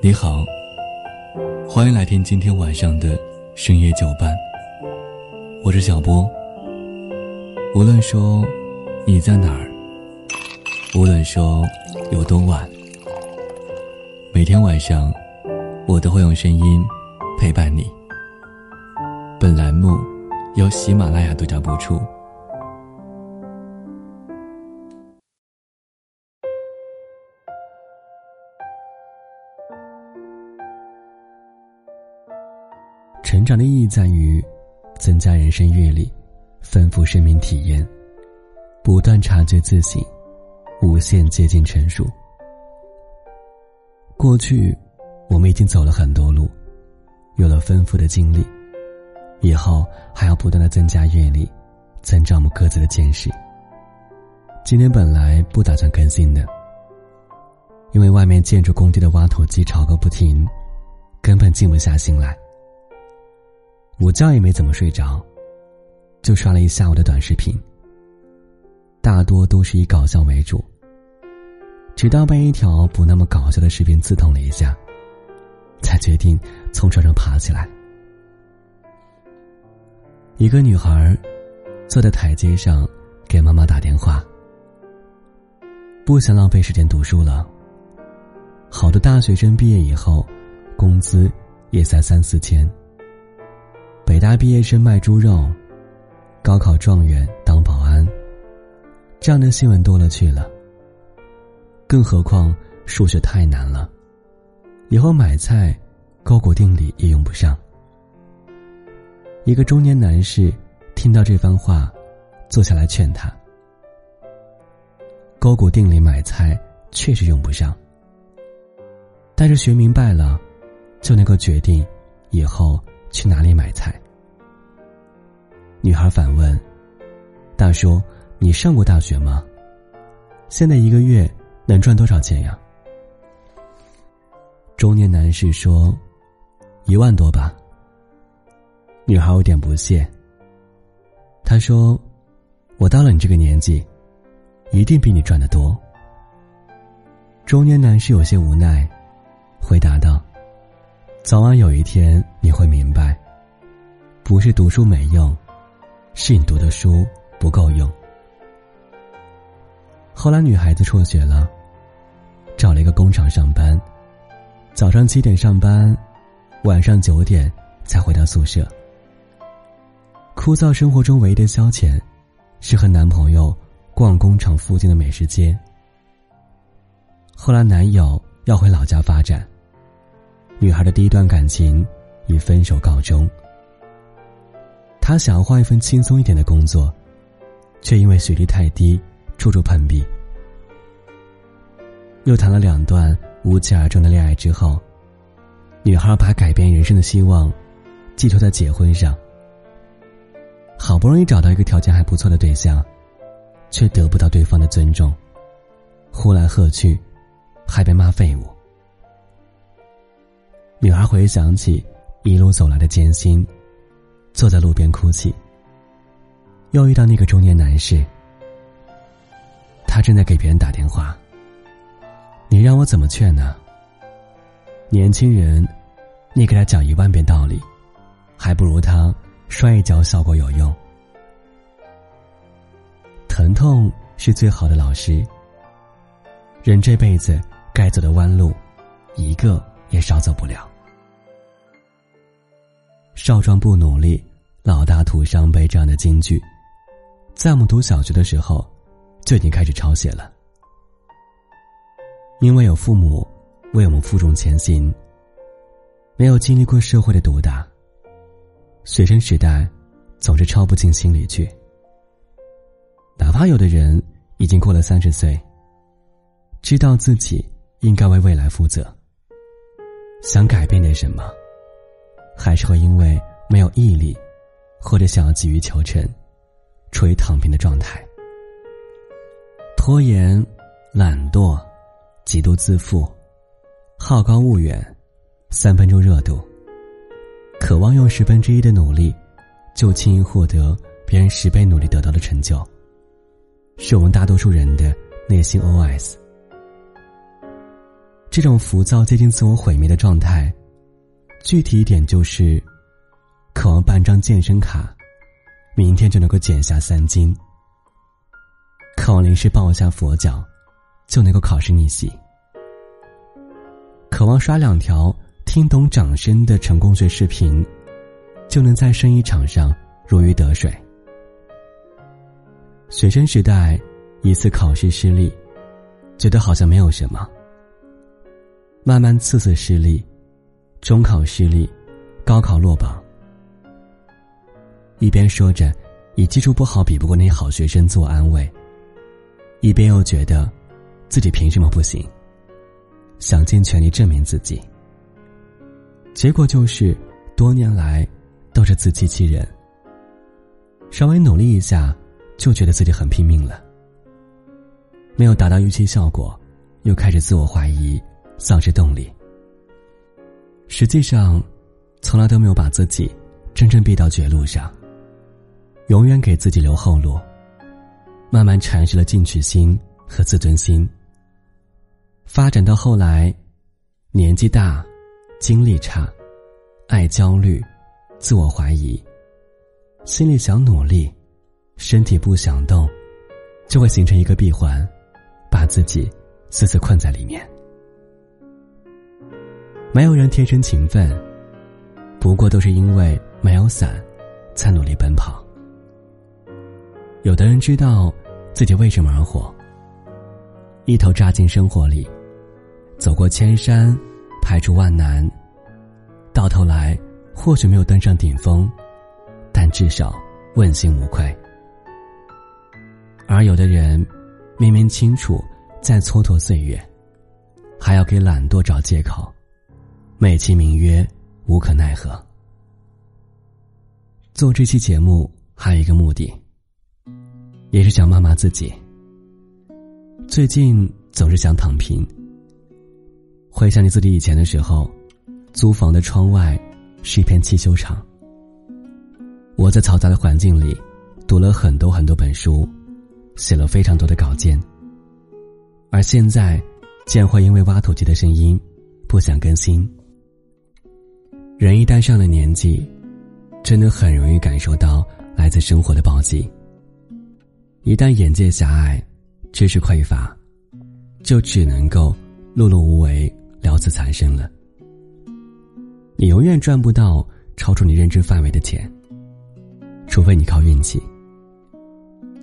你好，欢迎来听今天晚上的深夜酒伴。我是小波。无论说你在哪儿，无论说有多晚，每天晚上我都会用声音陪伴你。本栏目由喜马拉雅独家播出。成长的意义在于增加人生阅历，丰富生命体验，不断察觉自己，无限接近成熟。过去，我们已经走了很多路，有了丰富的经历，以后还要不断的增加阅历，增长我们各自的见识。今天本来不打算更新的，因为外面建筑工地的挖土机吵个不停，根本静不下心来。午觉也没怎么睡着，就刷了一下午的短视频。大多都是以搞笑为主。直到被一条不那么搞笑的视频刺痛了一下，才决定从床上爬起来。一个女孩坐在台阶上给妈妈打电话，不想浪费时间读书了。好的大学生毕业以后，工资也才三四千。北大毕业生卖猪肉，高考状元当保安，这样的新闻多了去了。更何况数学太难了，以后买菜，勾股定理也用不上。一个中年男士听到这番话，坐下来劝他：勾股定理买菜确实用不上，但是学明白了，就能够决定以后。去哪里买菜？女孩反问：“大叔，你上过大学吗？现在一个月能赚多少钱呀？”中年男士说：“一万多吧。”女孩有点不屑。他说：“我到了你这个年纪，一定比你赚的多。”中年男士有些无奈，回答道。早晚有一天你会明白，不是读书没用，是你读的书不够用。后来女孩子辍学了，找了一个工厂上班，早上七点上班，晚上九点才回到宿舍。枯燥生活中唯一的消遣，是和男朋友逛工厂附近的美食街。后来男友要回老家发展。女孩的第一段感情以分手告终。他想要换一份轻松一点的工作，却因为学历太低，处处碰壁。又谈了两段无疾而终的恋爱之后，女孩把改变人生的希望寄托在结婚上。好不容易找到一个条件还不错的对象，却得不到对方的尊重，呼来喝去，还被骂废物。女孩回想起一路走来的艰辛，坐在路边哭泣。又遇到那个中年男士，他正在给别人打电话。你让我怎么劝呢？年轻人，你给他讲一万遍道理，还不如他摔一跤效果有用。疼痛是最好的老师。人这辈子该走的弯路，一个也少走不了。少壮不努力，老大徒伤悲。这样的金句，在我们读小学的时候就已经开始抄写了。因为有父母为我们负重前行，没有经历过社会的毒打，学生时代总是抄不进心里去。哪怕有的人已经过了三十岁，知道自己应该为未来负责，想改变点什么。还是会因为没有毅力，或者想要急于求成，处于躺平的状态。拖延、懒惰、极度自负、好高骛远、三分钟热度，渴望用十分之一的努力，就轻易获得别人十倍努力得到的成就，是我们大多数人的内心 OS。这种浮躁接近自我毁灭的状态，具体一点就是，渴望办张健身卡，明天就能够减下三斤；渴望临时抱一下佛脚，就能够考试逆袭；渴望刷两条听懂掌声的成功学视频，就能在生意场上如鱼得水。学生时代，一次考试失利，觉得好像没有什么。慢慢次次失利，中考失利，高考落榜。一边说着以基础不好比不过那些好学生自我安慰，一边又觉得自己凭什么不行？想尽全力证明自己。结果就是多年来都是自欺欺人。稍微努力一下，就觉得自己很拼命了。没有达到预期效果，又开始自我怀疑。丧失动力。实际上，从来都没有把自己真正逼到绝路上。永远给自己留后路，慢慢蚕食了进取心和自尊心。发展到后来，年纪大，精力差，爱焦虑，自我怀疑，心里想努力，身体不想动，就会形成一个闭环，把自己死死困在里面。没有人天生勤奋，不过都是因为没有伞，才努力奔跑。有的人知道自己为什么而活，一头扎进生活里，走过千山，排除万难，到头来或许没有登上顶峰，但至少问心无愧。而有的人明明清楚在蹉跎岁月，还要给懒惰找借口。美其名曰无可奈何。做这期节目还有一个目的，也是想骂骂自己。最近总是想躺平。回想你自己以前的时候，租房的窗外是一片汽修厂。我在嘈杂的环境里读了很多很多本书，写了非常多的稿件。而现在，竟然会因为挖土机的声音不想更新。人一旦上了年纪，真的很容易感受到来自生活的暴击。一旦眼界狭隘，知识匮乏，就只能够碌碌无为、了此残生了。你永远赚不到超出你认知范围的钱，除非你靠运气。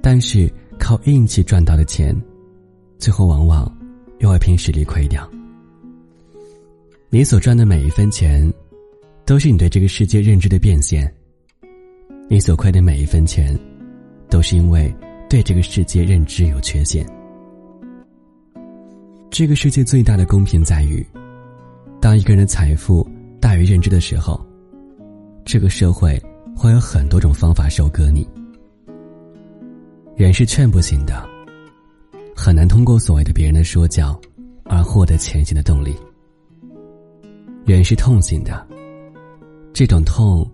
但是靠运气赚到的钱，最后往往又会凭实力亏掉。你所赚的每一分钱。都是你对这个世界认知的变现。你所亏的每一分钱，都是因为对这个世界认知有缺陷。这个世界最大的公平在于，当一个人的财富大于认知的时候，这个社会会有很多种方法收割你。人是劝不醒的，很难通过所谓的别人的说教，而获得前行的动力。人是痛醒的。这种痛，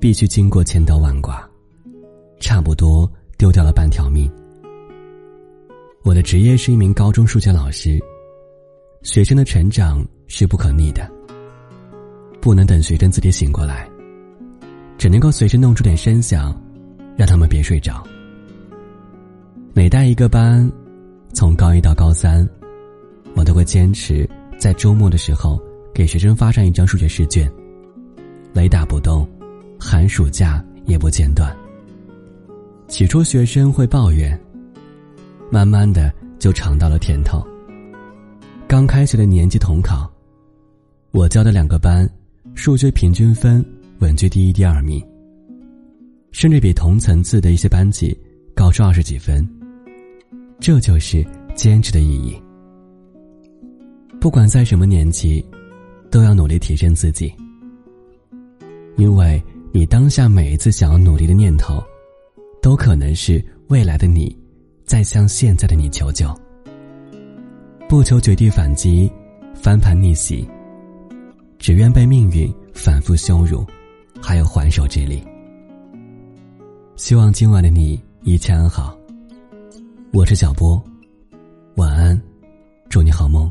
必须经过千刀万剐，差不多丢掉了半条命。我的职业是一名高中数学老师，学生的成长是不可逆的，不能等学生自己醒过来，只能够随时弄出点声响，让他们别睡着。每带一个班，从高一到高三，我都会坚持在周末的时候给学生发上一张数学试卷。雷打不动，寒暑假也不间断。起初学生会抱怨，慢慢的就尝到了甜头。刚开学的年级统考，我教的两个班，数学平均分稳居第一、第二名，甚至比同层次的一些班级高出二十几分。这就是坚持的意义。不管在什么年纪，都要努力提升自己。因为你当下每一次想要努力的念头，都可能是未来的你，在向现在的你求救。不求绝地反击、翻盘逆袭，只愿被命运反复羞辱，还有还手之力。希望今晚的你一切安好。我是小波，晚安，祝你好梦。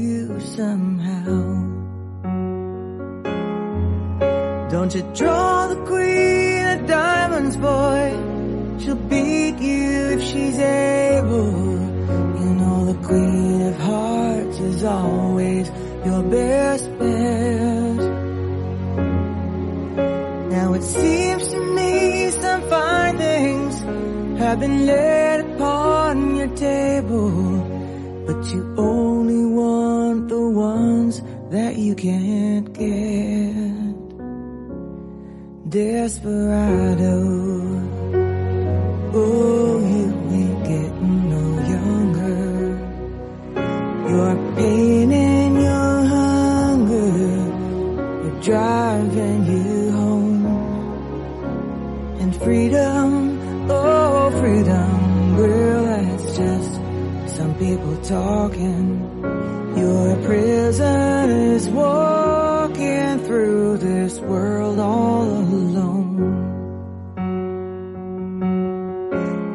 somehow. Don't you draw the queen of diamonds, boy. She'll beat you if she's able. You know the queen of hearts is always your best bet. Now it seems to me some fine things have been laid upon your table, but you only you can't get. Desperado, through this world all alone.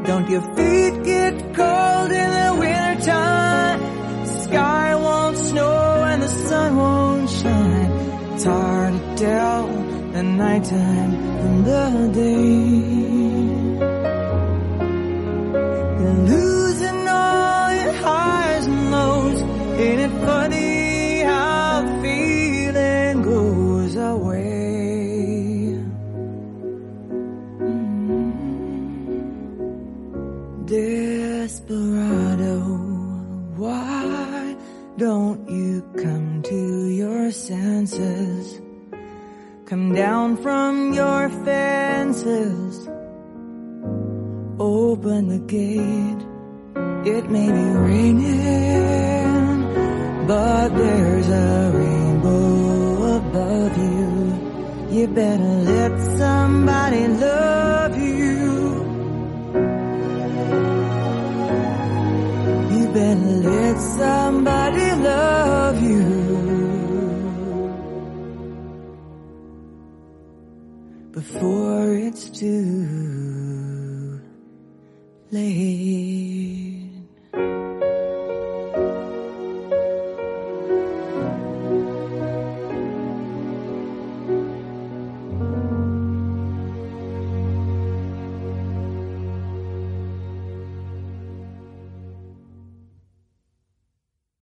Don't your feet get cold in the wintertime? The sky won't snow and the sun won't shine. It's hard to tell the nighttime from the day. You're losing all your highs and lows. Ain't it funny Come down from your fences. Open the gate. It may be raining, but there's a rainbow above you. You better let somebody love you. You better let somebody Before it's too late.